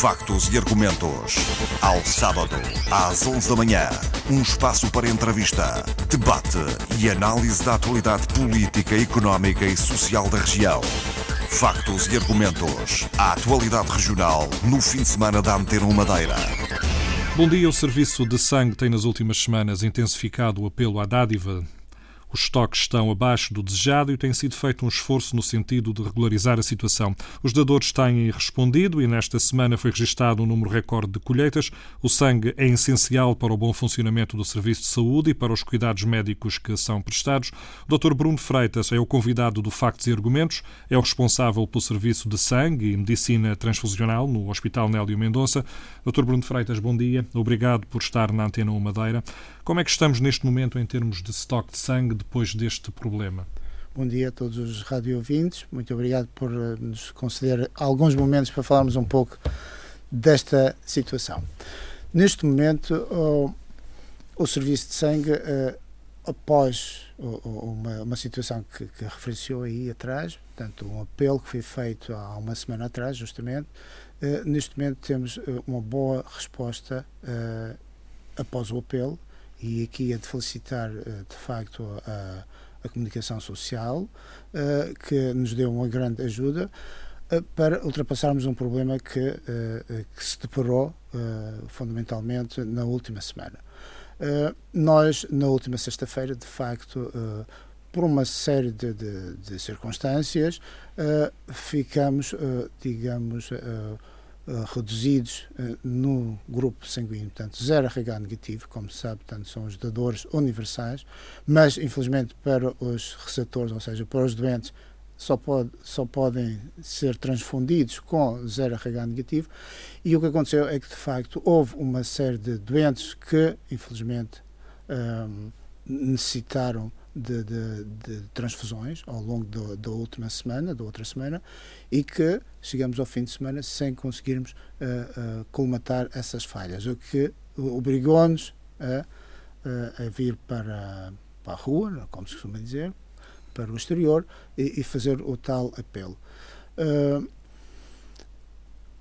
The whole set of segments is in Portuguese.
Factos e argumentos. Ao sábado, às 11 da manhã. Um espaço para entrevista, debate e análise da atualidade política, económica e social da região. Factos e argumentos. A atualidade regional no fim de semana da Antena Madeira. Bom dia. O Serviço de Sangue tem nas últimas semanas intensificado o apelo à dádiva os estoques estão abaixo do desejado e tem sido feito um esforço no sentido de regularizar a situação. Os dadores têm respondido e nesta semana foi registado um número recorde de colheitas. O sangue é essencial para o bom funcionamento do serviço de saúde e para os cuidados médicos que são prestados. O Dr. Bruno Freitas é o convidado do Factos e Argumentos, é o responsável pelo serviço de sangue e medicina transfusional no Hospital Nélio Mendonça. Dr. Bruno Freitas, bom dia. Obrigado por estar na Antena 1 Madeira. Como é que estamos neste momento em termos de estoque de sangue depois deste problema? Bom dia a todos os radio ouvintes. Muito obrigado por eh, nos conceder alguns momentos para falarmos um pouco desta situação. Neste momento, o, o serviço de sangue, uh, após uma, uma, situação que, que referenciou aí atrás, portanto, um apelo que foi feito há uma semana atrás, justamente, uh, neste momento temos uma boa resposta após o apelo e aqui é de felicitar eh, de facto a, a comunicação social eh, que nos deu uma grande ajuda eh, para ultrapassarmos um problema que, que se deparou fundamentalmente na última semana. Nós, na última sexta-feira, de facto, por uma série de, de, de circunstâncias, ficamos, digamos, eh, reduzidos uh, no grupo sanguíneo, portanto, zero RH negativo, como se sabe, portanto, são os dadores universais, mas, infelizmente, para os receptores, ou seja, para os doentes, só, pode, só podem ser transfundidos com zero RH negativo. E o que aconteceu é que, de facto, houve uma série de doentes que, infelizmente, um, ehm, necessitaram de, de, de transfusões ao longo da última semana, da outra semana, e que chegamos ao fim de semana sem conseguirmos uh, uh, colmatar essas falhas, o que obrigou-nos a, a, vir para, para a rua, como se costuma dizer, para o exterior e, e fazer o tal apelo. Uh,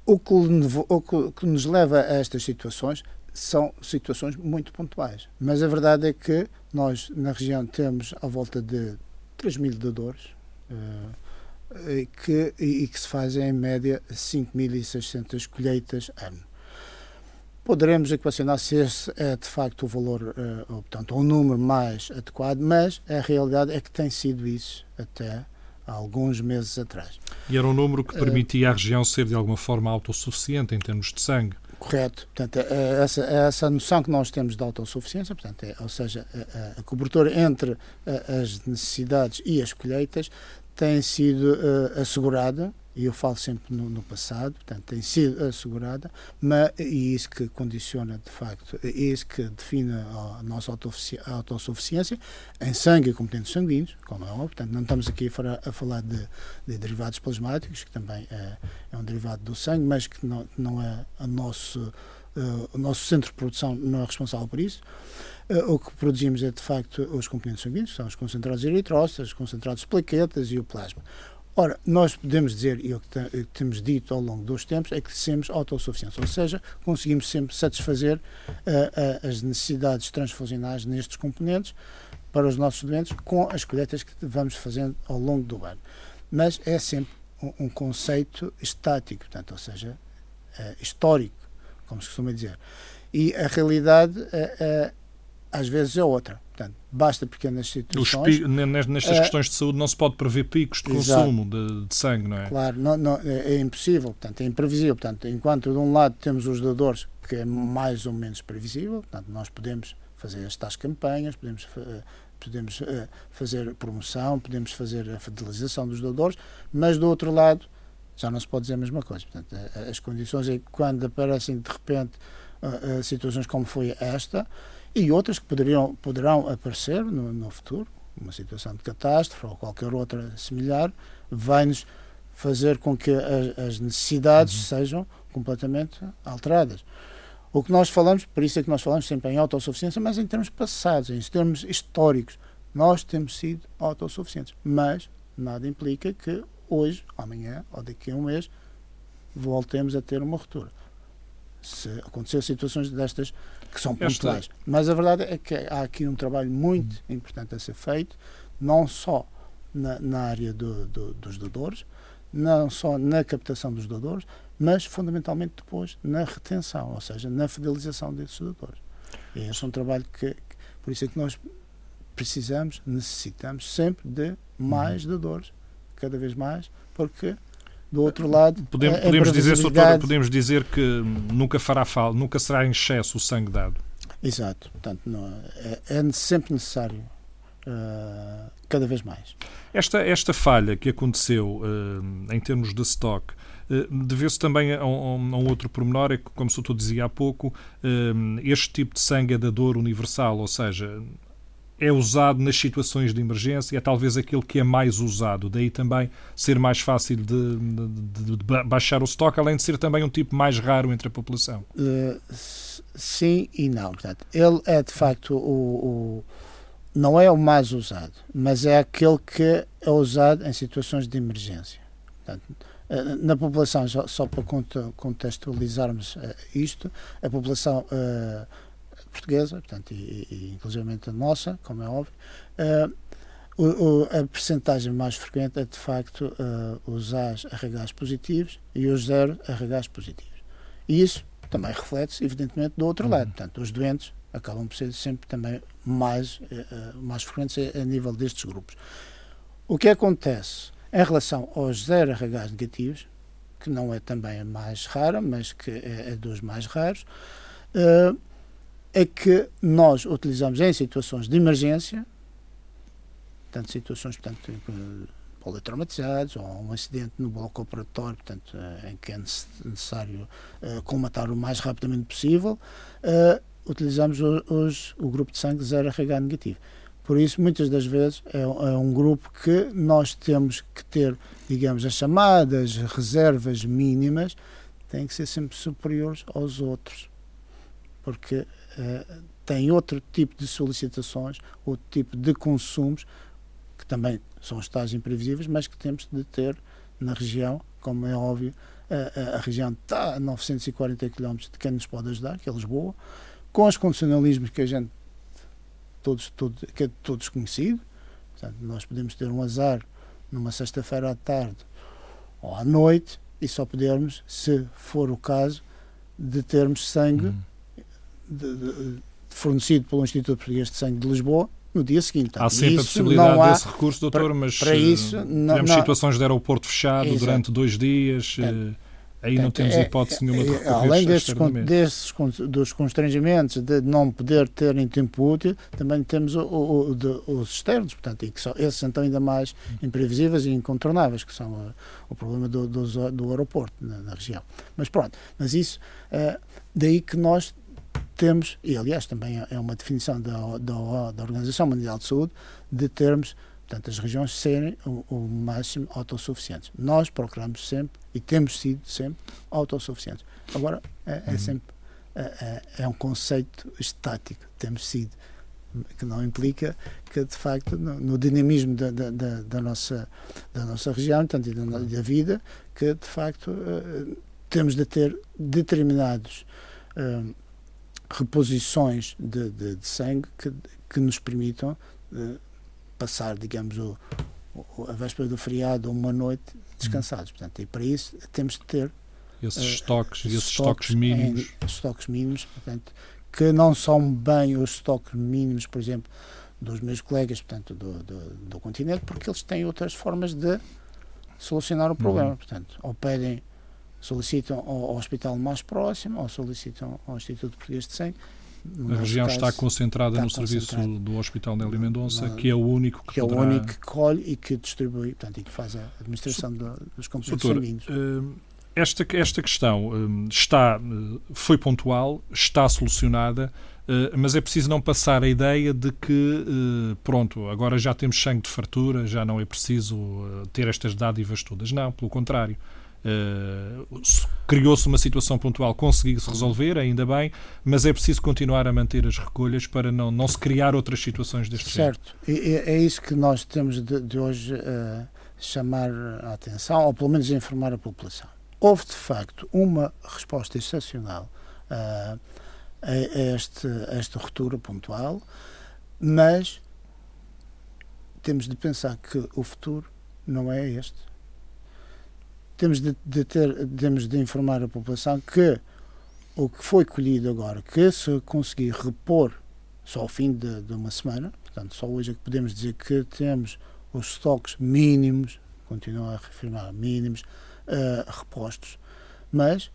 o, que, o que nos leva a estas situações são situações muito pontuais. Mas a verdade é que nós, na região, temos à volta de 3 mil dadores uh, que, e, que se fazem, em média, 5.600 colheitas ano. Poderemos equacionar se esse é de facto o valor, uh, ou, portanto, o número mais adequado, mas a realidade é que tem sido isso até há alguns meses atrás. E era um número que permitia à região ser de alguma forma autossuficiente em termos de sangue? Correto. Portanto, é, é essa, é essa noção que nós temos de autossuficiência, portanto, é, ou seja, a, a cobertura entre a, as necessidades e as colheitas tem sido uh, assegurada e eu falo sempre no, no, passado, portanto, tem sido assegurada, mas, e isso que condiciona, de facto, isso que define a nossa autossuficiência em sangue e componentes sanguíneos, como é óbvio, portanto, não estamos aqui a, falar de, de, derivados plasmáticos, que também é, é, um derivado do sangue, mas que não, não é a nosso, uh, o nosso centro de produção não é responsável por isso. Uh, o que produzimos é, de facto, os componentes sanguíneos, são os concentrados eritrócitos, os concentrados plaquetas e o plasma. Ora, nós podemos dizer, e o que temos dito ao longo dos tempos, é que temos autossuficiência, ou seja, conseguimos sempre satisfazer uh, uh, as necessidades transfusionais nestes componentes para os nossos doentes com as colheitas que vamos fazendo ao longo do ano. Mas é sempre um, um conceito estático, portanto, ou seja, uh, histórico, como se costuma dizer. E a realidade, às vezes, é outra. Portanto, basta pequenas situações. nestas uh, questões de saúde não se pode prever picos de exato. consumo de, de, sangue, não é? Claro, não, não, é, é, impossível, portanto, é imprevisível. Portanto, enquanto de um lado temos os dadores, que é mais ou menos previsível, portanto, nós podemos fazer estas campanhas, podemos, uh, podemos uh, fazer promoção, podemos fazer a fidelização dos dadores, mas do outro lado já não se pode dizer a mesma coisa. Portanto, as condições é que quando aparecem de repente situações como foi esta, e outras que poderiam, poderão aparecer no, no futuro, uma situação de catástrofe ou qualquer outra similar, vai-nos fazer com que as, as necessidades uhum. sejam completamente alteradas. O que nós falamos, por isso é que nós falamos sempre em autossuficiência, mas em termos passados, em termos históricos, nós temos sido autossuficientes. Mas nada implica que hoje, amanhã ou daqui a um mês voltemos a ter uma ruptura. Se acontecer situações destas que são pontuais. Mas a verdade é que há aqui um trabalho muito hum. importante a ser feito, não só na, na área do, do, dos doadores, não só na captação dos doadores, mas fundamentalmente depois na retenção, ou seja, na fidelização desses doadores. E esse é um trabalho que, por isso é que nós precisamos, necessitamos sempre de mais uhum. doadores, cada vez mais, porque do outro lado podemos, podemos dizer doutor, podemos dizer que nunca fará falta nunca será em excesso o sangue dado. Exato. Portanto não, é, é sempre necessário uh, cada vez mais. Esta esta falha que aconteceu uh, em termos de stock uh, deveu-se também a um, a um, outro pormenor, é que, como o doutor dizia há pouco, este tipo de sangue é da dor universal, ou seja, é usado nas situações de emergência, é talvez aquele que é mais usado. Daí também ser mais fácil de, de, de baixar o estoque, além de ser também um tipo mais raro entre a população. Uh, sim e não. Portanto, ele é de facto o, o, não é o mais usado, mas é aquele que é usado em situações de emergência. Portanto, eh, na população, só, só para contextualizarmos uh, isto, a população uh, portuguesa, portanto, e, e inclusive a nossa, como é óbvio, uh, o, o, a percentagem mais frequente é de facto uh, os A's RHs positivos e os zero RHs positivos. E isso também reflete-se, evidentemente, do outro uhum. lado. Portanto, os doentes acabam por ser sempre também mais, uh, mais frequentes a, a nível destes grupos. O que acontece em relação aos zero RHs negativos, que não é também a mais rara, mas que é, é dos mais raros, uh, é que nós utilizamos em situações de emergência, tanto situações, portanto, politraumatizados ou um acidente no bloco operatório, portanto, eh, em que é necessário uh, comatar o mais rapidamente possível, uh, utilizamos os, o grupo de sangue 0RH negativo. Por isso, muitas das vezes, é, é, um grupo que nós temos que ter, digamos, as chamadas reservas mínimas, têm que ser sempre superiores aos outros. Porque eh, tem outro tipo de solicitações, outro tipo de consumos, que também são estados imprevisíveis, mas que temos de ter na região, como é óbvio, a, a região está a 940 km de quem nos pode ajudar, que é Lisboa, com os condicionalismos que a gente todos, todos, que é todos conhecido. Portanto, nós podemos ter um azar numa sexta-feira à tarde ou à noite e só podermos, se for o caso, de termos sangue uhum de, de, fornecido pelo Instituto Português de Sangue de Lisboa no dia seguinte. há sempre a possibilidade há, desse recurso, doutor, para, mas para isso, eh, não, tivemos não, situações de aeroporto fechado exato. durante dois dias. É, aí não temos é, hipótese nenhuma de é, recorrer Além destes, desses, dos constrangimentos de não poder ter em tempo útil, também temos o, o, o, os externos, portanto, e que são, esses são ainda mais imprevisíveis e incontornáveis, que são o, o problema do, do, do aeroporto na, na, região. Mas pronto, mas isso, uh, daí que nós temos, e aliás também é uma definição da, da, da Organização Mundial de Saúde, de termos portanto, as regiões serem o, o, máximo autossuficientes. Nós procuramos sempre, e temos sido sempre, autossuficientes. Agora, é, é uhum. sempre é, é, é, um conceito estático, temos sido, que não implica que, de facto, no, no dinamismo da, da, da, da, nossa, da nossa região, tanto e da, da vida, que, de facto, uh, temos de ter determinados uh, reposições de, de, de sangue que, que nos permitam uh, passar, digamos, o, o, a véspera do feriado ou uma noite descansados. Portanto, e para isso temos de ter esses uh, estoques, esses estoques mínimos. Em, estoques mínimos, portanto, que não são bem os estoques mínimos, por exemplo, dos meus colegas, portanto, do, do, do continente, porque eles têm outras formas de solucionar o problema. Uhum. Portanto, ou pedem solicitam ao, hospital mais próximo ou solicitam ao Instituto Português de Sangue. A região caso, está concentrada está no serviço do Hospital Nelly Mendonça, que é o único que, que poderá... é o único que colhe e que distribui, portanto, e que faz a administração do, dos componentes sanguíneos. Uh, esta, esta questão uh, está, uh, foi pontual, está solucionada, mas é preciso não passar a ideia de que, pronto, agora já temos sangue de fartura, já não é preciso ter estas dádivas todas. Não, pelo contrário. Uh, Criou-se uma situação pontual, conseguiu-se resolver, ainda bem, mas é preciso continuar a manter as recolhas para não, não se criar outras situações deste certo. Certo, é, é isso que nós temos de, de hoje uh, chamar a atenção, ou pelo menos informar a população. houve de facto uma resposta excepcional uh, a, este, a esta ruptura pontual, mas temos de pensar que o futuro não é este. Temos de, de ter, temos de informar a população que o que foi colhido agora, que se conseguir repor só ao fim de, de uma semana, portanto, só hoje é que podemos dizer que temos os estoques mínimos, continuo a reafirmar, mínimos, uh, repostos, mas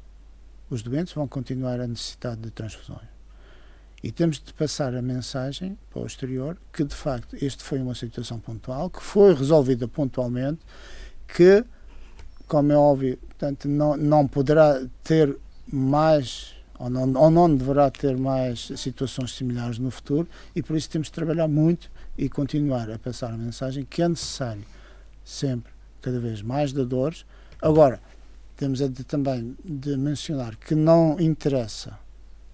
os doentes vão continuar a necessitar de transfusões. E temos de passar a mensagem para o exterior que, de facto, este foi uma situação pontual, que foi resolvida pontualmente, que, como é óbvio, portanto, não, não poderá ter mais ou não, ou não deverá ter mais situações similares no futuro e por isso temos de trabalhar muito e continuar a passar a mensagem que é necessário sempre cada vez mais dadores. Agora, temos de, também de mencionar que não interessa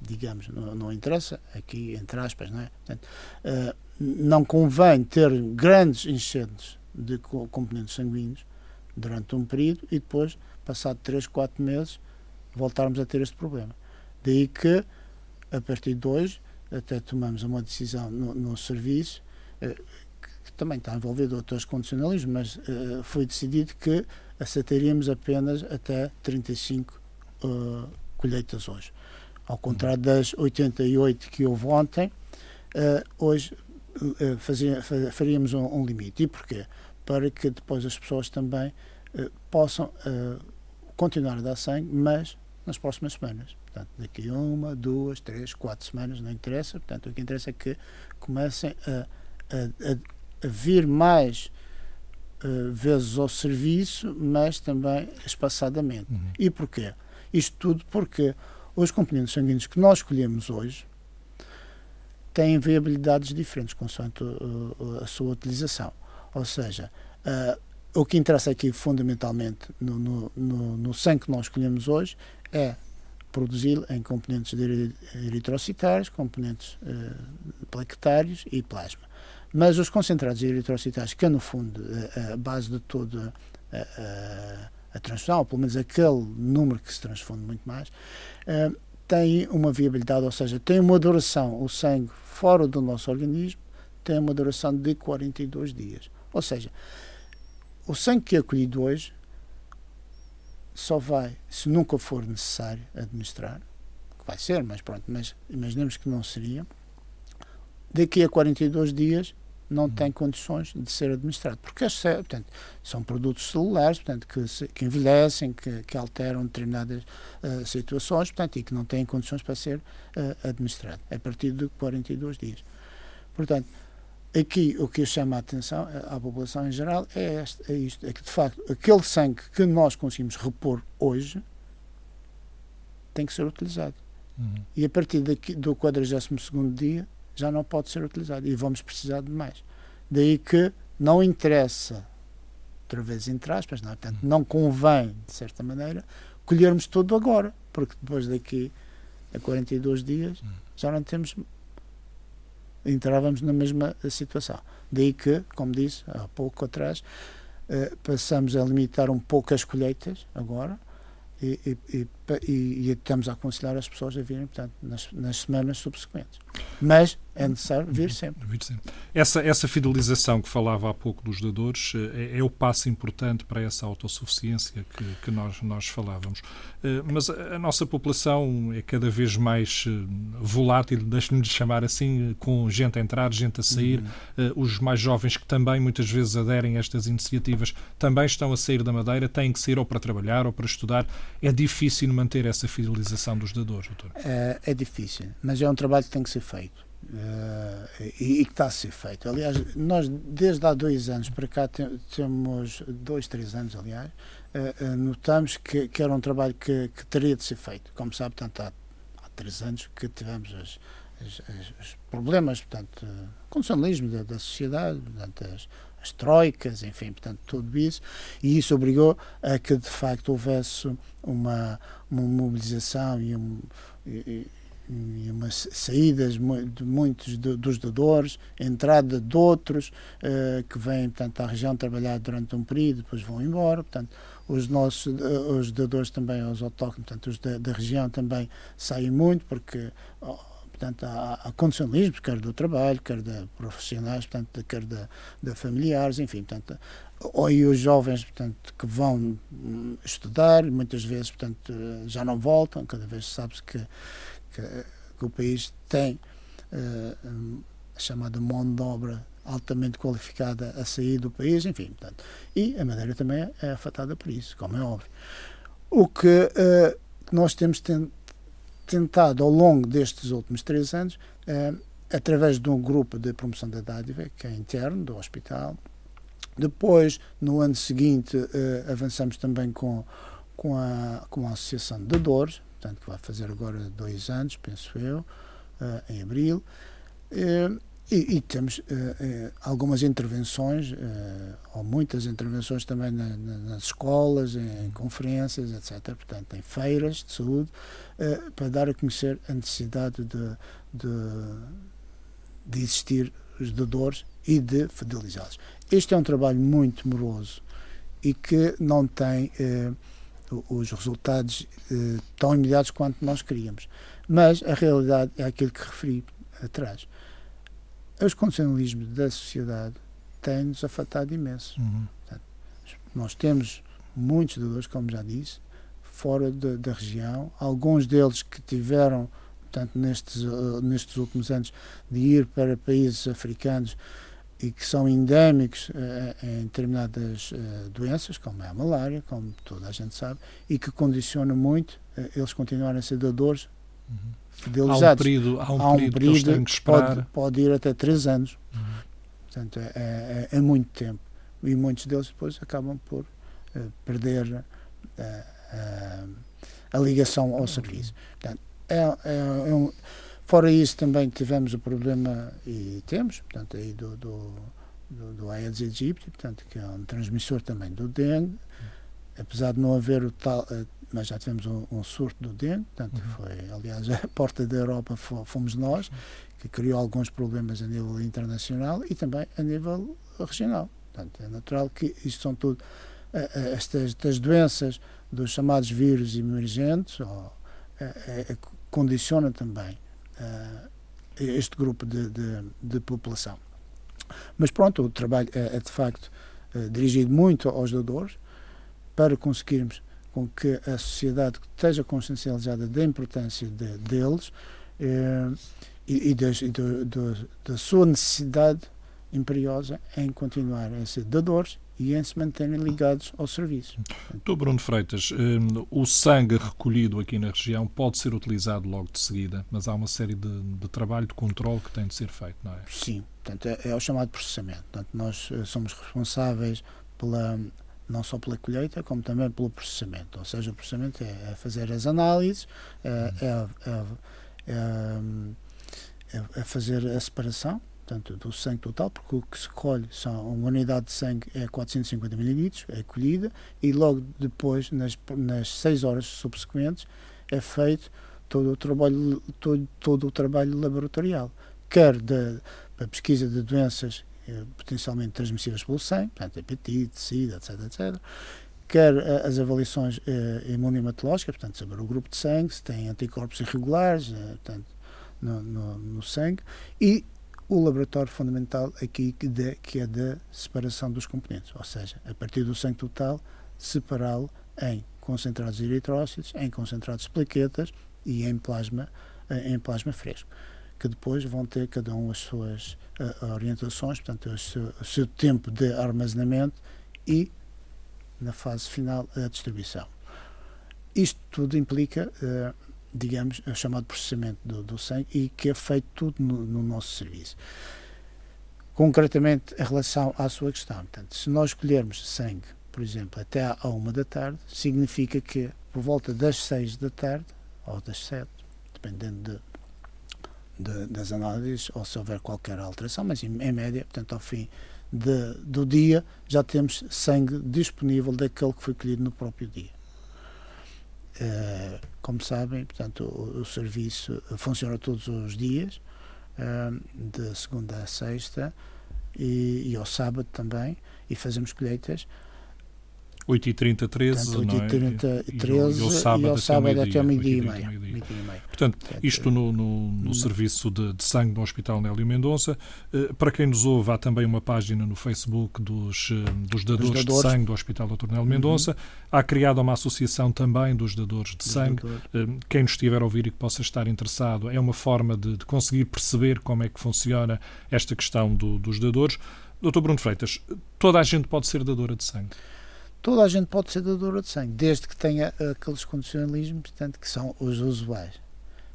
digamos, não, não, interessa, aqui entre aspas, não é? Portanto, uh, não convém ter grandes enchentes de componentes sanguíneos durante um período e depois, passado 3, 4 meses, voltarmos a ter este problema. Daí que, a partir de hoje, até tomamos uma decisão no, no serviço, uh, que também está envolvido outros condicionalismos, mas uh, foi decidido que aceitaríamos apenas até 35 colheitas hoje. Ao contrário das 88 que houve ontem, hoje fazia, faríamos um, um, limite. E porquê? Para que depois as pessoas também possam continuar a dar sangue, mas nas próximas semanas. Portanto, daqui a uma, duas, três, quatro semanas, não interessa. Portanto, o que interessa é que comecem a, a, a vir mais uh, vezes ao serviço, mas também espaçadamente. Uhum. E porquê? Isto tudo porque os componentes sanguíneos que nós escolhemos hoje têm viabilidades diferentes consoante a, a sua utilização. Ou seja, uh, o que interessa aqui fundamentalmente no, no, no, no sangue que nós escolhemos hoje é produzi-lo em componentes eritrocitários, componentes uh, plaquetários e plasma. Mas os concentrados eritrocitários, que é no fundo a, a base de toda a, a transfusão, ou pelo menos aquele número que se transfunde muito mais, uh, tem uma viabilidade, ou seja, tem uma duração, o sangue fora do nosso organismo tem uma duração de 42 dias. Ou seja, o sangue que é acolhido hoje só vai, se nunca for necessário administrar, que vai ser, mas pronto, mas imaginemos que não seria, daqui a 42 dias não uhum. tem condições de ser administrado. Porque portanto, são produtos celulares portanto, que, que envelhecem, que, que, alteram determinadas uh, situações portanto, e que não têm condições para ser uh, administrado a partir de 42 dias. Portanto, aqui o que eu chamo a atenção eh, à população em geral é, este, é isto: é que de facto aquele sangue que nós conseguimos repor hoje tem que ser utilizado. Uhum. E a partir daqui, do 42 dia já não pode ser utilizado e vamos precisar de mais. Daí que não interessa, outra vez entre aspas, não, é? portanto, não convém, de certa maneira, colhermos tudo agora, porque depois daqui a 42 dias já não temos entrávamos na mesma situação. Daí que, como disse há pouco atrás, eh, passamos a limitar um pouco as colheitas agora, e, e, e, e, estamos a aconselhar as pessoas a virem, portanto, nas, nas semanas subsequentes. Mas é necessário vir sempre. Vir sempre. Essa, essa fidelização que falava há pouco dos dadores eh, é, é o passo importante para essa autossuficiência que, que nós, nós falávamos. Eh, mas a nossa população é cada vez mais eh, volátil, deixe-me chamar assim, com gente a entrar, gente a sair. Uhum. Os mais jovens que também muitas vezes aderem a estas iniciativas também estão a sair da Madeira, têm que sair ou para trabalhar ou para estudar. É difícil manter essa fidelização dos dadores, doutor? É, é difícil, mas é um trabalho que tem que ser feito. Uh, e, e, que está a ser feito. Aliás, nós desde há dois anos para cá temos dois, três anos, aliás, uh, uh, notamos que, que, era um trabalho que, que, teria de ser feito. Como sabe, portanto, há, há três anos que tivemos as, as, as, os problemas, portanto, condicionalismo da, da sociedade, portanto, as, as troicas, enfim, portanto, tudo isso, e isso obrigou a que de facto houvesse uma, uma mobilização e um, e, e umas saídas de muitos dos dadores, entrada de outros uh, que vêm portanto, à região trabalhar durante um período, depois vão embora. Portanto, os nossos os doadores também, os autóctonos, portanto, os da, da região também saem muito, porque portanto, há, há condicionalismos, quer do trabalho, quer de profissionais, portanto, quer de, de familiares, enfim, portanto, ou aí os jovens, portanto, que vão hum, estudar, muitas vezes, portanto, já não voltam, cada vez sabe-se que, que, que, o país tem uh, a chamada mão de obra altamente qualificada a sair do país, enfim, portanto, e a Madeira também é afetada por isso, como é óbvio. O que uh, nós temos tentado ao longo destes últimos três anos, uh, através de um grupo de promoção da dádiva, que é interno do hospital, depois, no ano seguinte, uh, avançamos também com, com, a, com a Associação de Dores, portanto, que vai fazer agora dois anos, penso eu, em abril. E, e temos uh, algumas intervenções, uh, ou muitas intervenções também na, na, nas escolas, em, em, conferências, etc. Portanto, em feiras de saúde, para dar a conhecer a necessidade de, de, de existir os doadores e de fidelizá-los. Este é um trabalho muito moroso e que não tem os resultados tão imediatos quanto nós queríamos. Mas a realidade é aquilo que referi atrás os condicionalismos da sociedade têm-nos afetado imenso. Uhum. Portanto, nós temos muitos doadores, como já disse, fora de, da região, alguns deles que tiveram, portanto, nestes, uh, nestes últimos anos, de ir para países africanos e que são endémicos uh, em determinadas uh, doenças, como é a malária, como toda a gente sabe, e que condiciona muito eles continuarem a ser doadores uhum fidelizados. Há um período, há um há um período, período que que. Pode, pode ir até três anos. Uhum. Portanto, é, é, é, muito tempo. E muitos deles depois acabam por uh, perder uh, a ligação ao serviço. Portanto, é, é, é, um, fora isso, também tivemos o problema, e temos, portanto, aí do, do, do, do Aedes aegypti, portanto, que é um transmissor também do dengue, apesar de não haver o tal mas já tivemos um, um surto do dengue, portanto, uhum. foi, aliás, a porta da Europa fomos nós, que criou alguns problemas a nível internacional e também a nível regional. Portanto, é natural que isto são tudo estas, estas doenças dos chamados vírus emergentes ou, é, é, condiciona também este grupo de, de, de, população. Mas pronto, o trabalho é, é de facto dirigido muito aos doadores para conseguirmos com que a sociedade esteja consciencializada da importância de, deles eh, e, e, e do, do, da sua necessidade imperiosa em continuar a ser dadores e em se manterem ligados ao serviço. Doutor Bruno Freitas, eh, o sangue recolhido aqui na região pode ser utilizado logo de seguida, mas há uma série de, de trabalho de controle que tem de ser feito, não é? Sim, portanto, é, é o chamado processamento. Portanto, nós eh, somos responsáveis pela não só pela colheita, como também pelo processamento. Ou seja, o processamento é, é fazer as análises, é, é, é, fazer a separação portanto, do sangue total, porque o que se colhe são uma unidade de sangue é 450 mililitros, é colhida, e logo depois, nas, nas seis horas subsequentes, é feito todo o trabalho, todo, todo o trabalho laboratorial, quer da pesquisa de doenças eh, potencialmente transmissíveis pelo sangue, portanto, hepatite, sida, etc, etc. Quer eh, as avaliações eh, imunohematológicas, portanto, saber o grupo de sangue, se tem anticorpos irregulares, portanto, no, no, no sangue, e o laboratório fundamental aqui que, de, que é da separação dos componentes, ou seja, a partir do sangue total, separá-lo em concentrados eritrócitos, em concentrados plaquetas e em plasma, em plasma fresco que depois vão ter cada um as suas uh, orientações, portanto, o seu, o seu, tempo de armazenamento e, na fase final, a distribuição. Isto tudo implica, uh, digamos, o chamado processamento do, do, sangue e que é feito tudo no, no, nosso serviço. Concretamente, em relação à sua questão, portanto, se nós escolhermos sangue, por exemplo, até à uma da tarde, significa que por volta das seis da tarde, ou das sete, dependendo de, de, das análises ou se houver qualquer alteração, mas em, em média, portanto, ao fim de, do dia, já temos sangue disponível daquele que foi colhido no próprio dia. Uh, como sabem, portanto, o, o, serviço funciona todos os dias, uh, de segunda a sexta e, e, ao sábado também, e fazemos colheitas 8h30, 13 Portanto, 8h30, 13 e, ao sábado, e ao sábado até meio-dia e meio. Portanto, isto no, no, no serviço de, de, sangue do Hospital Nélio Mendonça. Uh, para quem nos ouve, há também uma página no Facebook dos, uh, dos, dadores dos, dadores de sangue do Hospital Dr. Nélio Mendonça. Uhum. Há criada uma associação também dos dadores de dos sangue. Uh, quem nos estiver a ouvir e que possa estar interessado, é uma forma de, de conseguir perceber como é que funciona esta questão do, dos dadores. Doutor Bruno Freitas, toda a gente pode ser dadora de sangue? Toda a gente pode ser dadora de sangue, desde que tenha aqueles condicionalismos, portanto, que são os usuais.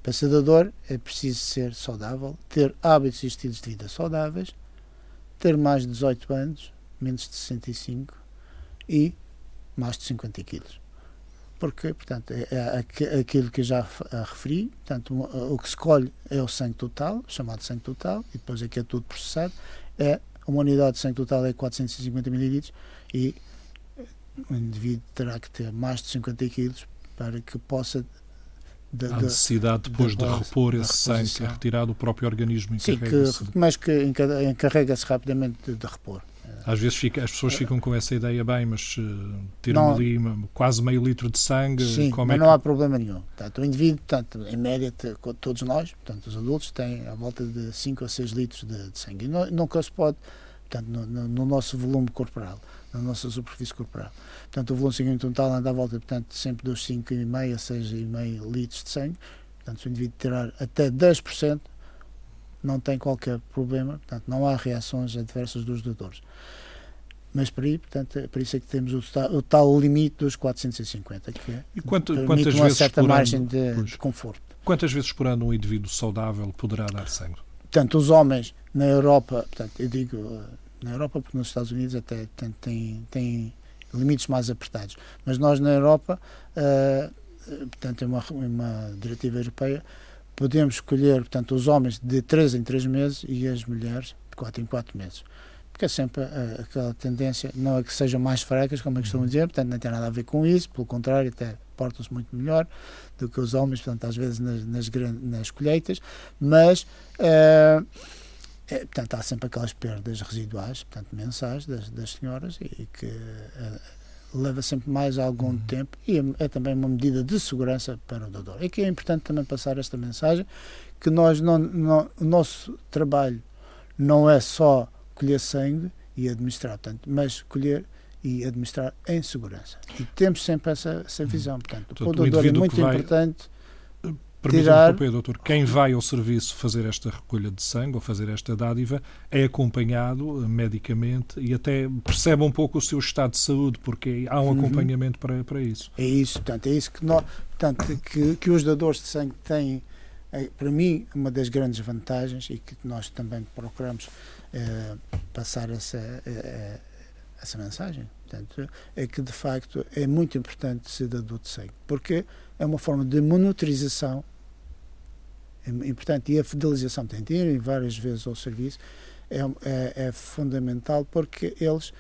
Para ser dador é preciso ser saudável, ter hábitos e estilos de vida saudáveis, ter mais de 18 anos, menos de 65 e mais de 50 quilos. Porque, portanto, é, é aquilo que eu já referi, portanto, o que se escolhe é o sangue total, chamado sangue total, e depois aqui é tudo processado, é uma unidade de sangue total é 450 ml e o indivíduo terá que ter mais de 50 quilos para que possa da, a necessidade depois de, de repor esse sangue que é retirado do próprio organismo Sim, que, mas que encarrega-se rapidamente de, de, repor. Às vezes fica, as pessoas ficam com essa ideia, bem, mas uh, tiram não, ali quase meio litro de sangue. Sim, como mas é não há problema nenhum. Portanto, o indivíduo, portanto, em média, todos nós, portanto, os adultos, têm à volta de 5 ou 6 litros de, de sangue. E nunca se pode, portanto, no, no, no nosso volume corporal na nossa superfície corporal. Portanto, o volume sanguíneo total anda à volta, portanto, sempre dos 5,5 a 6,5 litros de sangue. Portanto, se o indivíduo tirar até 10%, não tem qualquer problema, portanto, não há reações adversas dos doadores. Mas para aí, portanto, é por isso é que temos o tal, o tal limite dos 450, que é, e quanto, uma certa ano, margem de, de, conforto. Quantas vezes por ano um indivíduo saudável poderá dar sangue? Portanto, os homens na Europa, portanto, eu digo na Europa, porque nos Estados Unidos até tem, tem, tem limites mais apertados. Mas nós na Europa, uh, portanto, é uma, uma diretiva europeia, podemos escolher, portanto, os homens de 3 em 3 meses e as mulheres de 4 em 4 meses. Porque é sempre uh, aquela tendência, não é que sejam mais fracas, como eu costumo uhum. dizer, portanto, não tem nada a ver com isso, pelo contrário, até portam-se muito melhor do que os homens, portanto, às vezes nas, nas, nas colheitas, mas. Uh, é, portanto, há sempre aquelas perdas residuais, portanto, mensais das, das senhoras e, que uh, leva sempre mais algum uhum. tempo e é, é, também uma medida de segurança para o doador. É que é importante também passar esta mensagem que nós não, não, o nosso trabalho não é só colher sangue e administrar, portanto, mas colher e administrar em segurança. E temos sempre essa, essa uhum. visão. Portanto o doador é muito vai... importante tirar... doutor, quem vai ao serviço fazer esta recolha de sangue ou fazer esta dádiva é acompanhado eh, medicamente e até percebe um pouco o seu estado de saúde, porque há um uhum. acompanhamento para, para isso. É isso, portanto, é isso que, nós, portanto, que, que os dadores de sangue têm, é, para mim, uma das grandes vantagens e que nós também procuramos é, passar essa, essa mensagem. Portanto, é que de facto é muito importante ser dador de sangue, porque é uma forma de monitorização é importante. E a fidelização, tem de ir várias vezes ao serviço, é, é, é, fundamental porque eles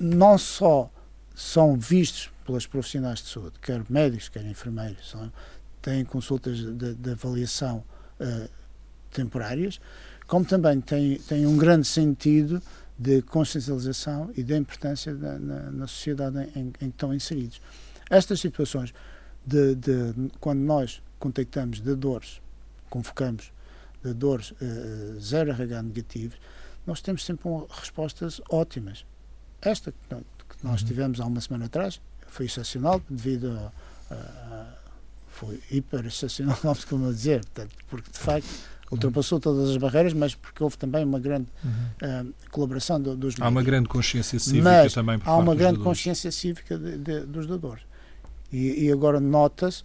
não só são vistos pelos profissionais de saúde, quer médicos, quer enfermeiros, são, têm consultas de, de avaliação uh, temporárias, como também têm um grande sentido de consciencialização e da importância da, na, na, sociedade em, em, que estão inseridos. Estas situações, de, de, quando nós contactamos de dores, convocamos de dores uh, 0 RH negativos, nós temos sempre um, respostas ótimas. Esta que, que nós uhum. tivemos há uma semana atrás foi excepcional devido a, a, foi hiper excepcional, vamos como dizer, portanto, porque de facto ultrapassou todas as barreiras, mas porque houve também uma grande uhum. uh, colaboração do, dos Há uma grande consciência cívica mas também por há uma grande consciência cívica de, de, dos dadores. E, e agora nota-se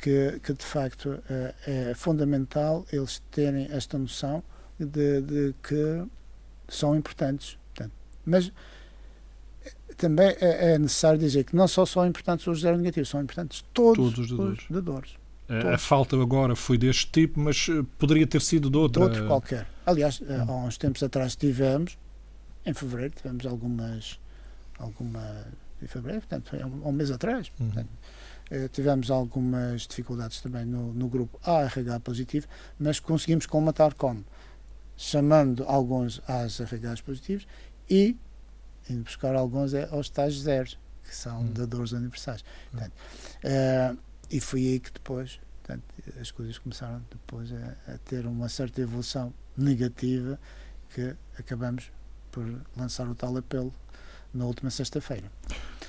que, que de facto é, é, fundamental eles terem esta noção de, de que são importantes. Portanto, mas também é, é, necessário dizer que não só são importantes os zero negativos, são importantes todos, todos os dadores. A, falta agora foi deste tipo, mas eh, poderia ter sido de outra. De outro qualquer. Aliás, hum. há uns tempos atrás tivemos, em fevereiro, tivemos algumas. alguma em fevereiro, portanto, há um, um mês atrás. Uhum. Eh, tivemos algumas dificuldades também no, no grupo ARH positivo, mas conseguimos colmatar como? Chamando alguns ARHs positivos e indo buscar alguns é aos estágios zeros, que são hum. dadores universais. Portanto, uh, e foi aí que depois portanto, as coisas começaram depois a, a, ter uma certa evolução negativa que acabamos por lançar o tal apelo na última sexta-feira.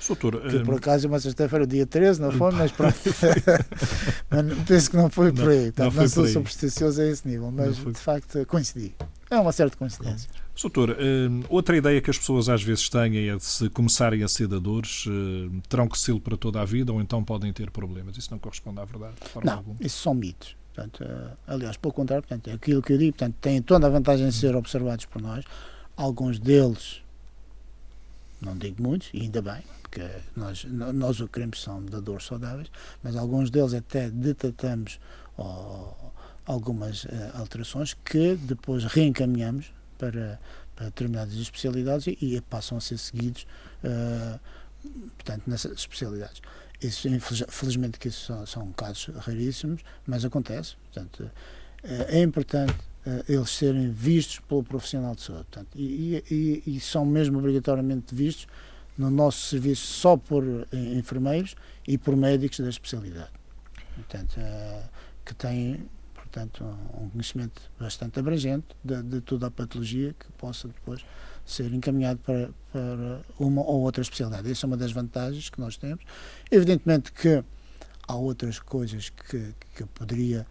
Doutor, que por hum, acaso é uma sexta-feira, dia 13, não foi? Mas pronto. mas penso que não foi por aí. Não, não, não sou supersticioso a esse nível, mas de facto coincidi. É uma certa coincidência. Doutor, hum, outra ideia que as pessoas às vezes têm é de se começarem a ser dadores, hum, terão que ser para toda a vida ou então podem ter problemas. Isso não corresponde à verdade? não, alguma. isso são mitos. Portanto, eh, aliás, pelo contrário, portanto, é aquilo que eu digo, portanto, têm toda a vantagem de ser observados por nós. Alguns deles, não digo muitos, e ainda bem, porque nós, nós o que queremos são dadores saudáveis, mas alguns deles até detectamos oh, algumas uh, alterações que depois reencaminhamos para, para determinadas especialidades e, e, passam a ser seguidos, uh, portanto, nessas especialidades. Isso, felizmente que isso são, são casos raríssimos, mas acontece. Portanto, é importante eles serem vistos pelo profissional de saúde. Portanto, e, e, e, são mesmo obrigatoriamente vistos no nosso serviço só por enfermeiros e por médicos da especialidade. Portanto, que têm portanto, um conhecimento bastante abrangente de, de toda a patologia que possa depois ser encaminhado para, para uma ou outra especialidade. Essa é uma das vantagens que nós temos. Evidentemente que há outras coisas que, que poderia,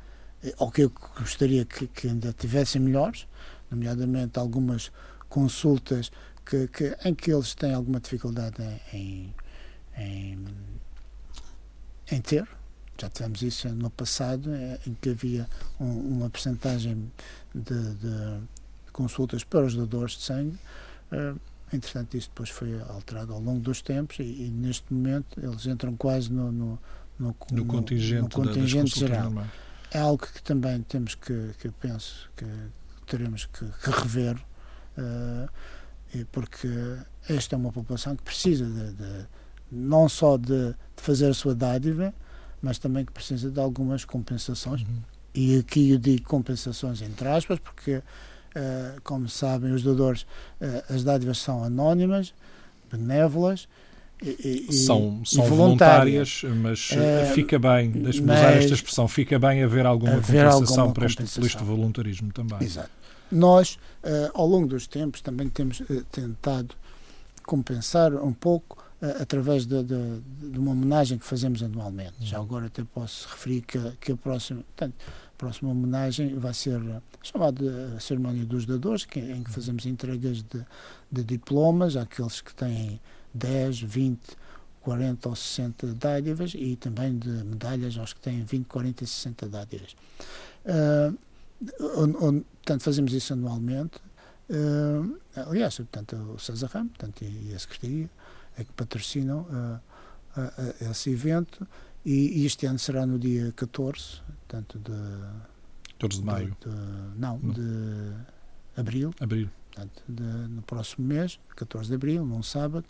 ou que eu gostaria que, que ainda tivessem melhores, nomeadamente algumas consultas que, que, em que eles têm alguma dificuldade em, em, em ter. Já tivemos isso no passado, eh, em que havia um, uma percentagem de, de consultas para os doadores de sangue. Uh, entretanto, isso depois foi alterado ao longo dos tempos e, e neste momento eles entram quase no, no, no, no contingente, no contingente geral. Normais. É algo que também temos que, que penso que teremos que, que rever, uh, porque esta é uma população que precisa de, de não só de, de, fazer a sua dádiva, mas também que precisa de algumas compensações. Uhum. E aqui eu digo compensações entre aspas, porque Uh, como sabem, os doadores, uh, as dádivas são anónimas, benévolas e, e, são, são voluntárias, mas uh, fica bem, deixe-me usar esta expressão, fica bem haver alguma haver compensação alguma para este voluntarismo também. Exato. Nós, ao longo dos tempos, também temos tentado compensar um pouco através de, de, de, uma homenagem que fazemos anualmente. Já agora até posso referir que, que a próxima, portanto, próxima homenagem vai ser chamada Cerimónia dos Dadores, que, em que fazemos entregas de, de diplomas àqueles que têm 10, 20, 40 ou 60 dádivas e também de medalhas aos que têm 20, 40 e 60 dádivas. Uh, onde, onde, portanto, fazemos isso anualmente. Uh, aliás, portanto, o César Ramos portanto, e a Secretaria é que patrocinam uh, esse evento e, e, este ano será no dia 14, portanto, de. 14 de maio? De, não, não, de abril. Abril. Portanto, de, no próximo mês, 14 de abril, num sábado,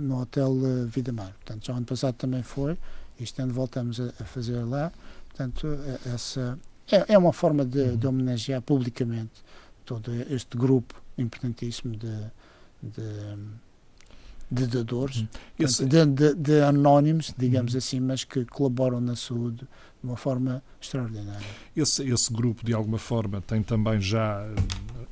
no Hotel uh, Vida Mar. Portanto, já o ano passado também foi, este ano voltamos a, a fazer lá. Portanto, uh, essa é, é, uma forma de, uhum. de, homenagear publicamente todo este grupo importantíssimo de, de de dadores, hum. Esse... de, de, anónimos, digamos hum. assim, mas que colaboram na saúde de uma forma extraordinária. Esse, esse grupo, de alguma forma, tem também já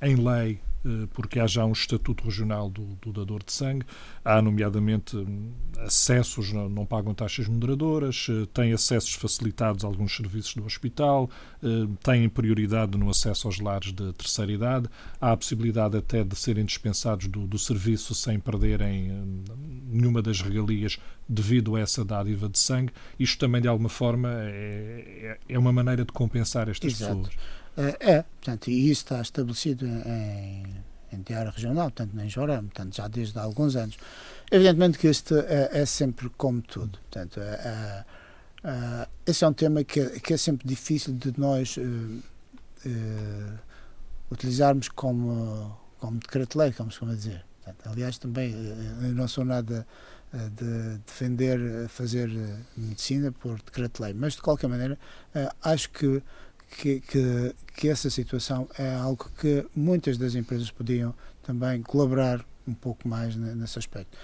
em lei eh, porque há já um estatuto regional do, do dador de sangue, há nomeadamente hum, acessos, não, não, pagam taxas moderadoras, eh, têm acessos facilitados a alguns serviços do hospital, eh, têm prioridade no acesso aos lares de terceira idade, há a possibilidade até de serem dispensados do, do serviço sem perderem hum, nenhuma das regalias devido a essa dádiva de sangue. Isto também, de alguma forma, é, é, é uma maneira de compensar estas Exato. pessoas. Eh, é, portanto, e isso está estabelecido em, em diário regional, portanto, em Jorama, portanto, já desde há alguns anos. Evidentemente que este é, é sempre como tudo, portanto, é, é, esse é um tema que, que é sempre difícil de nós uh, utilizarmos como, como decreto-lei, como se dizer. Portanto, aliás, também eu não sou nada de defender fazer medicina por decreto-lei, mas de qualquer maneira acho que que, que, que, essa situação é algo que muitas das empresas podiam também colaborar um pouco mais nesse aspecto.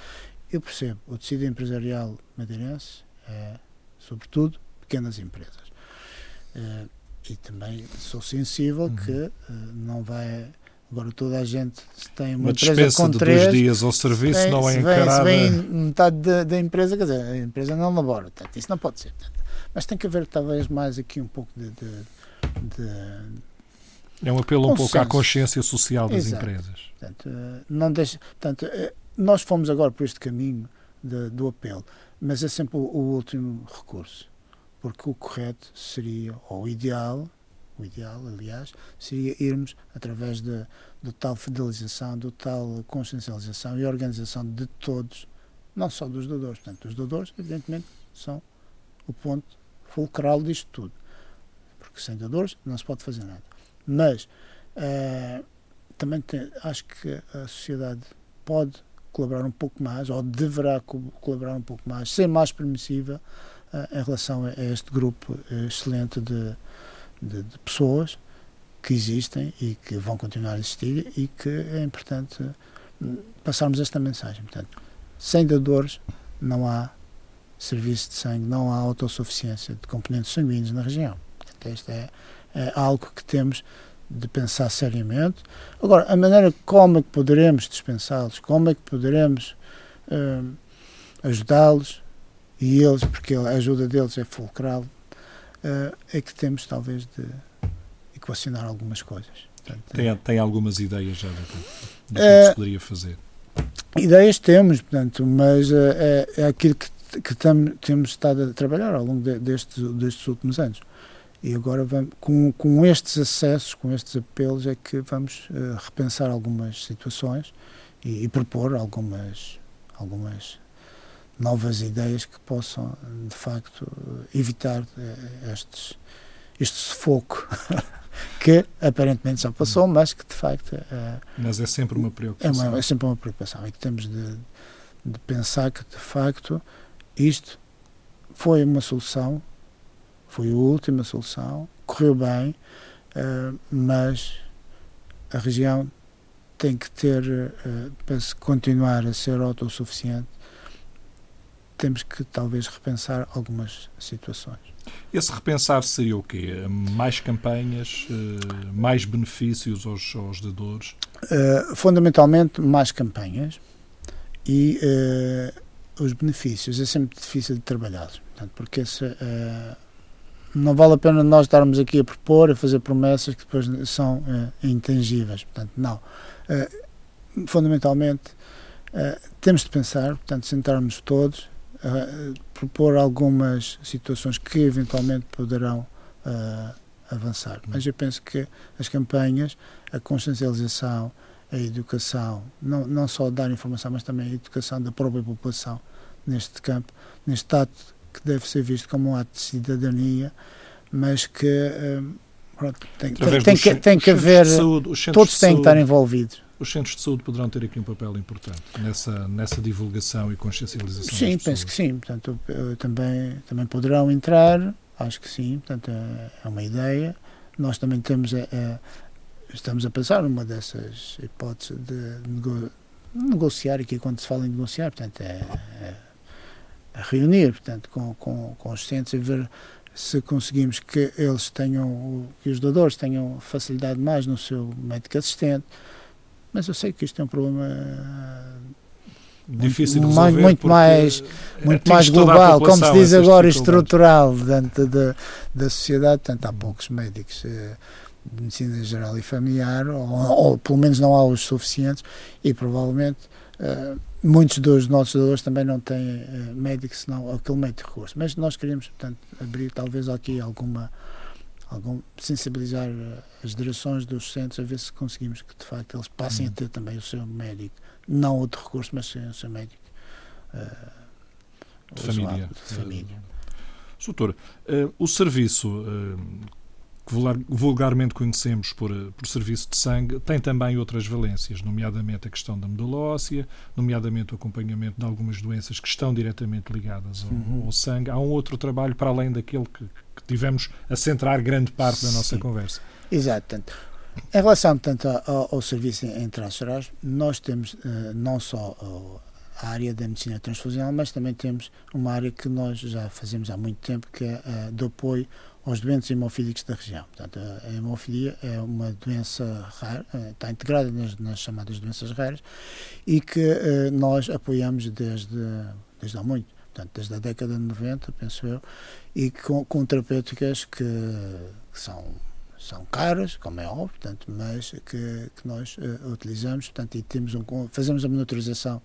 Eu percebo, o tecido empresarial madeirense é, sobretudo, pequenas empresas. Uh, e também sou sensível uhum. que uh, não vai. Agora toda a gente tem uma, uma empresa com de três, dois dias ao serviço não é encarada... Se vem metade da, da, empresa, quer dizer, a empresa não labora, portanto, isso não pode ser. Portanto, mas tem que haver talvez mais aqui um pouco de, de, de é um apelo um pouco à consciência social das Exato. empresas. Portanto, eh, não deixa, portanto, nós fomos agora por este caminho de, do apelo, mas é sempre o, o, último recurso, porque o correto seria, ou o ideal, o ideal, aliás, seria irmos através de, do tal fidelização, do tal consciencialização e organização de todos, não só dos doadores. Portanto, os doadores, evidentemente, são o ponto fulcral disto tudo, sem doadores não se pode fazer nada. Mas uh, também tem, acho que a sociedade pode colaborar um pouco mais, ou deverá colaborar um pouco mais, ser mais permissiva uh, em relação a, a, este grupo excelente de, de, de, pessoas que existem e que vão continuar a existir e que é importante hum, passarmos esta mensagem. Portanto, sem dadores não há serviço de sangue, não há autossuficiência de componentes sanguíneos na região. Portanto, isto é, é algo que temos de pensar seriamente. Agora, a maneira como é que poderemos dispensá-los, como é que poderemos uh, ajudá-los, e eles, porque a ajuda deles é fulcral, uh, é que temos talvez de equacionar algumas coisas. Portanto, tem, tem algumas ideias já do que, uh, se poderia fazer? Ideias temos, portanto, mas uh, é, é aquilo que, que tam, temos estado a trabalhar ao longo de, destes, destes últimos anos. E agora, vamos, com, com estes acessos, com estes apelos, é que vamos uh, repensar algumas situações e, e, propor algumas, algumas novas ideias que possam, de facto, evitar uh, estes, este sufoco que aparentemente já passou, mas que, de facto. Uh, mas é sempre uma preocupação. É, uma, é sempre uma preocupação e que temos de, de pensar que, de facto, isto foi uma solução foi a última solução, correu bem, uh, mas a região tem que ter, uh, para se continuar a ser autossuficiente, temos que talvez repensar algumas situações. Esse repensar seria o quê? Mais campanhas, uh, mais benefícios aos, aos dadores? fundamentalmente, mais campanhas e os benefícios é sempre difícil de trabalhar, portanto, porque esse, não vale a pena nós estarmos aqui a propor, a fazer promessas que depois são uh, intangíveis. Portanto, não. Uh, fundamentalmente, uh, temos de pensar, portanto, sentarmos todos, propor algumas situações que eventualmente poderão avançar. Mas eu penso que as campanhas, a consciencialização, a educação, não, não só dar informação, mas também a educação da própria população neste campo, neste ato que deve ser visto como um ato de cidadania, mas que hum, pronto, tem, tem, tem, que, tem que haver. Saúde, todos têm que estar envolvidos. Os centros de saúde poderão ter aqui um papel importante nessa, nessa divulgação e consciencialização. Sim, penso que sim. Portanto, também, também poderão entrar, acho que sim. Portanto, é, é uma ideia. Nós também temos a, a, estamos a pensar numa dessas hipóteses de nego, negociar aqui quando se fala em negociar, portanto, é, é a reunir, portanto, com, com, com os centros e ver se conseguimos que eles tenham, que os doadores tenham facilidade mais no seu médico assistente. Mas eu sei que isto é um problema difícil de resolver muito mais muito mais global como se diz agora estrutural dentro da, da sociedade portanto há poucos médicos eh, de medicina geral e familiar ou, ou, pelo menos não há os suficientes e provavelmente uh, muitos dos nossos doadores também não têm uh, médico, senão aquele meio de recurso. Mas nós queríamos, portanto, abrir talvez aqui alguma, algum, sensibilizar uh, as direções dos centros a ver se conseguimos que de facto eles passem uhum. a ter também o seu médico, não outro recurso, mas o seu médico uh, de, família. de família. Doutor, o serviço que vulgarmente conhecemos por, eh, por serviço de sangue, tem também outras valências, nomeadamente a questão da medula óssea, nomeadamente o acompanhamento de algumas doenças que estão diretamente ligadas ao, uhum. ao sangue. Há um outro trabalho para além daquele que, que tivemos a centrar grande parte da nossa conversa. Exato. Em relação, portanto, ao, ao serviço em, em traços nós temos uh, não só uh, a área da medicina transfusional, mas também temos uma área que nós já fazemos há muito tempo, que é uh, de apoio aos doentes hemofílicos da região. Portanto, a hemofilia é uma doença rara, está integrada nas, nas chamadas doenças raras e que uh, nós apoiamos desde, desde há muito, portanto, desde a década de 90, penso eu, e com, com terapêuticas que, que são são caras, como é óbvio, portanto, mas que, que nós uh, utilizamos, portanto, e temos um, fazemos a monitorização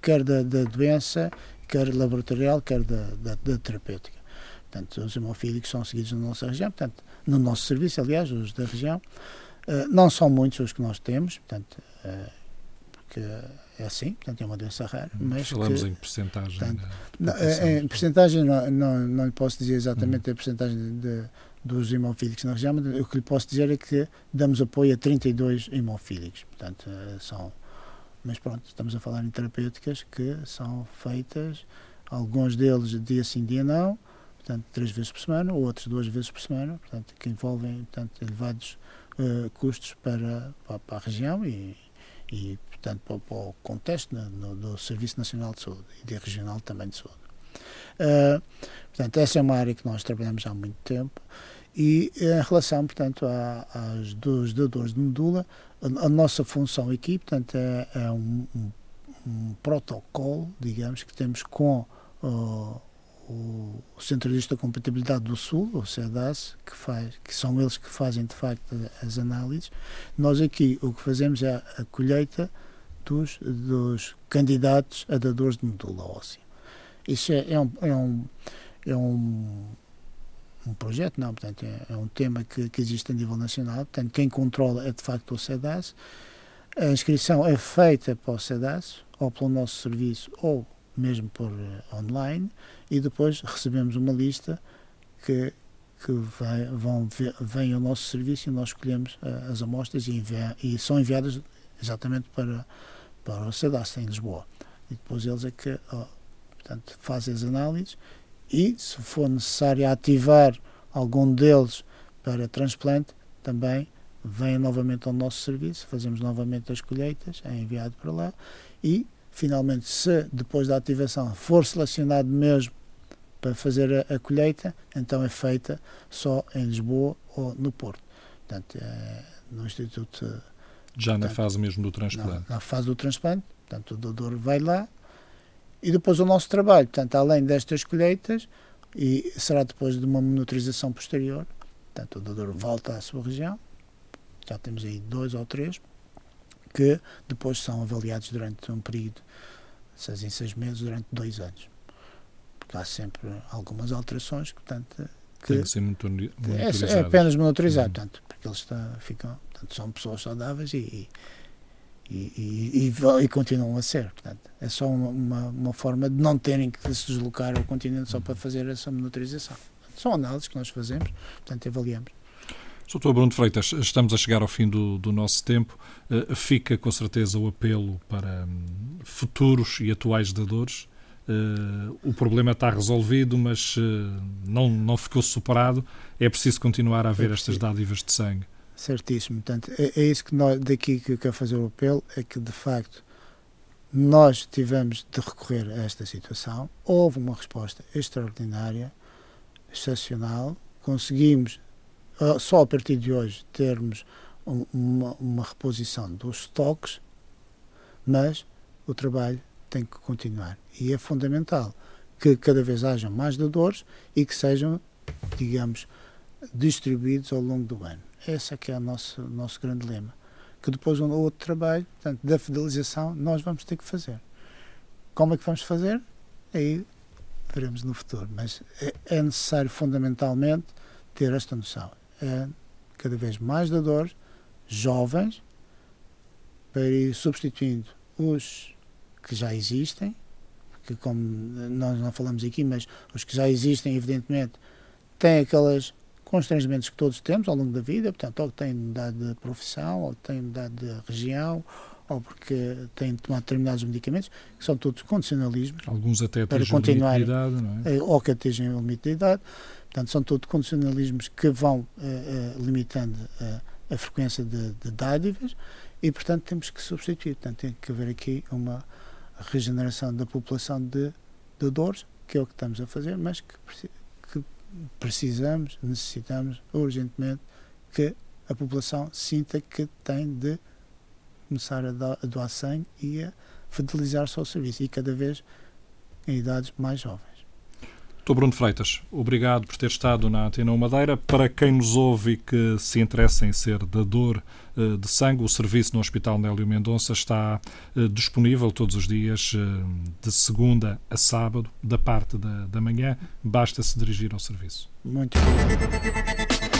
quer da, da doença, quer laboratorial, quer da, da, da terapêutica. Portanto, os hemofílicos são seguidos na nossa região, portanto, no nosso serviço, aliás, os da região. Uh, não são muitos os que nós temos, portanto, uh, porque é assim, portanto, é uma doença rara. Hum, mas Falamos que, em porcentagem. Portanto, não, em porcentagem não, não, não lhe posso dizer exatamente hum. a porcentagem de, dos hemofílicos na região, mas o que lhe posso dizer é que damos apoio a 32 hemofílicos. Portanto, uh, são. Mas pronto, estamos a falar em terapêuticas que são feitas, alguns deles dia sim, dia não, portanto, três vezes por semana, ou outros duas vezes por semana, portanto, que envolvem portanto, elevados uh, custos para, para, a região e, e portanto, para, para o contexto no, do Serviço Nacional de Saúde e de Regional também de Saúde. Uh, portanto, essa é uma área que nós trabalhamos há muito tempo e em relação, portanto, às dos doadores de medula, a, a, nossa função aqui, portanto, é, é um, um, um, protocolo, digamos, que temos com uh, o, Centro de Compatibilidade do Sul, o CEDAS, que, faz, que são eles que fazem de facto as análises. Nós aqui o que fazemos é a colheita dos, dos candidatos a dadores de medula óssea. Isso é, é, um, é, um, é um, um projeto, não, portanto, é, é um tema que, que, existe a nível nacional. Portanto, quem controla é de facto o CEDAS. A inscrição é feita para o CEDAS, ou pelo nosso serviço, ou mesmo por uh, online e depois recebemos uma lista que, que vai, vão, vem ao nosso serviço e nós escolhemos uh, as amostras e, envia, e, são enviadas exatamente para, para o CEDAS em Lisboa. E depois eles é que oh, portanto, fazem as análises e, se for necessário ativar algum deles para transplante, também vem novamente ao nosso serviço, fazemos novamente as colheitas, é enviado para lá e, finalmente, se depois da ativação for selecionado mesmo para fazer a, a, colheita, então é feita só em Lisboa ou no Porto. Portanto, é, no Instituto. Já portanto, na fase mesmo do transplante? Na, na fase do transplante, portanto, o doador vai lá e depois o nosso trabalho, portanto, além destas colheitas, e será depois de uma monitorização posterior, portanto, o doador volta à sua região, já temos aí dois ou três, que depois são avaliados durante um período, seis em seis meses, durante dois anos há sempre algumas alterações, portanto, que, Tem que ser monitorizadas. É, é apenas monitorizado, uhum. portanto, porque eles está, ficam, portanto, são pessoas saudáveis e, e, e, e, continuam a ser. Portanto, é só uma, uma, uma, forma de não terem que se deslocar ao continente só para fazer essa monitorização. São análises que nós fazemos, portanto, avaliamos. Doutor Bruno Freitas, estamos a chegar ao fim do, do nosso tempo. Uh, fica com certeza o apelo para um, futuros e atuais dadores Uh, o problema está resolvido, mas uh, não, não ficou superado. É preciso continuar a haver é estas dádivas de sangue. Certíssimo. Portanto, é, é isso que nós, daqui que eu quero fazer o apelo, é que de facto nós tivemos de recorrer a esta situação. Houve uma resposta extraordinária, excepcional. Conseguimos, só a partir de hoje, termos uma, uma reposição dos estoques, mas o trabalho tem que continuar. E é fundamental que cada vez haja mais dadores e que sejam, digamos, distribuídos ao longo do ano. Esse é que é o nosso, nosso grande lema. Que depois um outro trabalho, portanto, da fidelização, nós vamos ter que fazer. Como é que vamos fazer? Aí veremos no futuro. Mas é, é necessário, fundamentalmente, ter esta noção. É cada vez mais dadores, jovens, para ir substituindo os que já existem, que como nós não falamos aqui, mas os que já existem, evidentemente, têm aqueles constrangimentos que todos temos ao longo da vida, portanto, ou que têm mudado de profissão, ou que têm mudado de região, ou porque têm de tomar determinados medicamentos, que são todos condicionalismos. Alguns até para continuar, idade, é? Eh, ou que atingem o limite de idade. Portanto, são todos condicionalismos que vão uh, uh, limitando uh, a frequência de, de dádivas e, portanto, temos que substituir. Portanto, tem que haver aqui uma regeneração da população de, de dores, que é o que estamos a fazer, mas que, que precisamos, necessitamos urgentemente que a população sinta que tem de começar a, a doar sangue e a fidelizar-se ao serviço, e cada vez em idades mais jovens. Doutor Bruno Freitas, obrigado por ter estado na Antena Madeira. Para quem nos ouve e que se interessa em ser dador eh, de sangue, o serviço no Hospital Nélio Mendonça está eh, disponível todos os dias, eh, de segunda a sábado, da parte da, da manhã. Basta se dirigir ao serviço. Muito obrigado.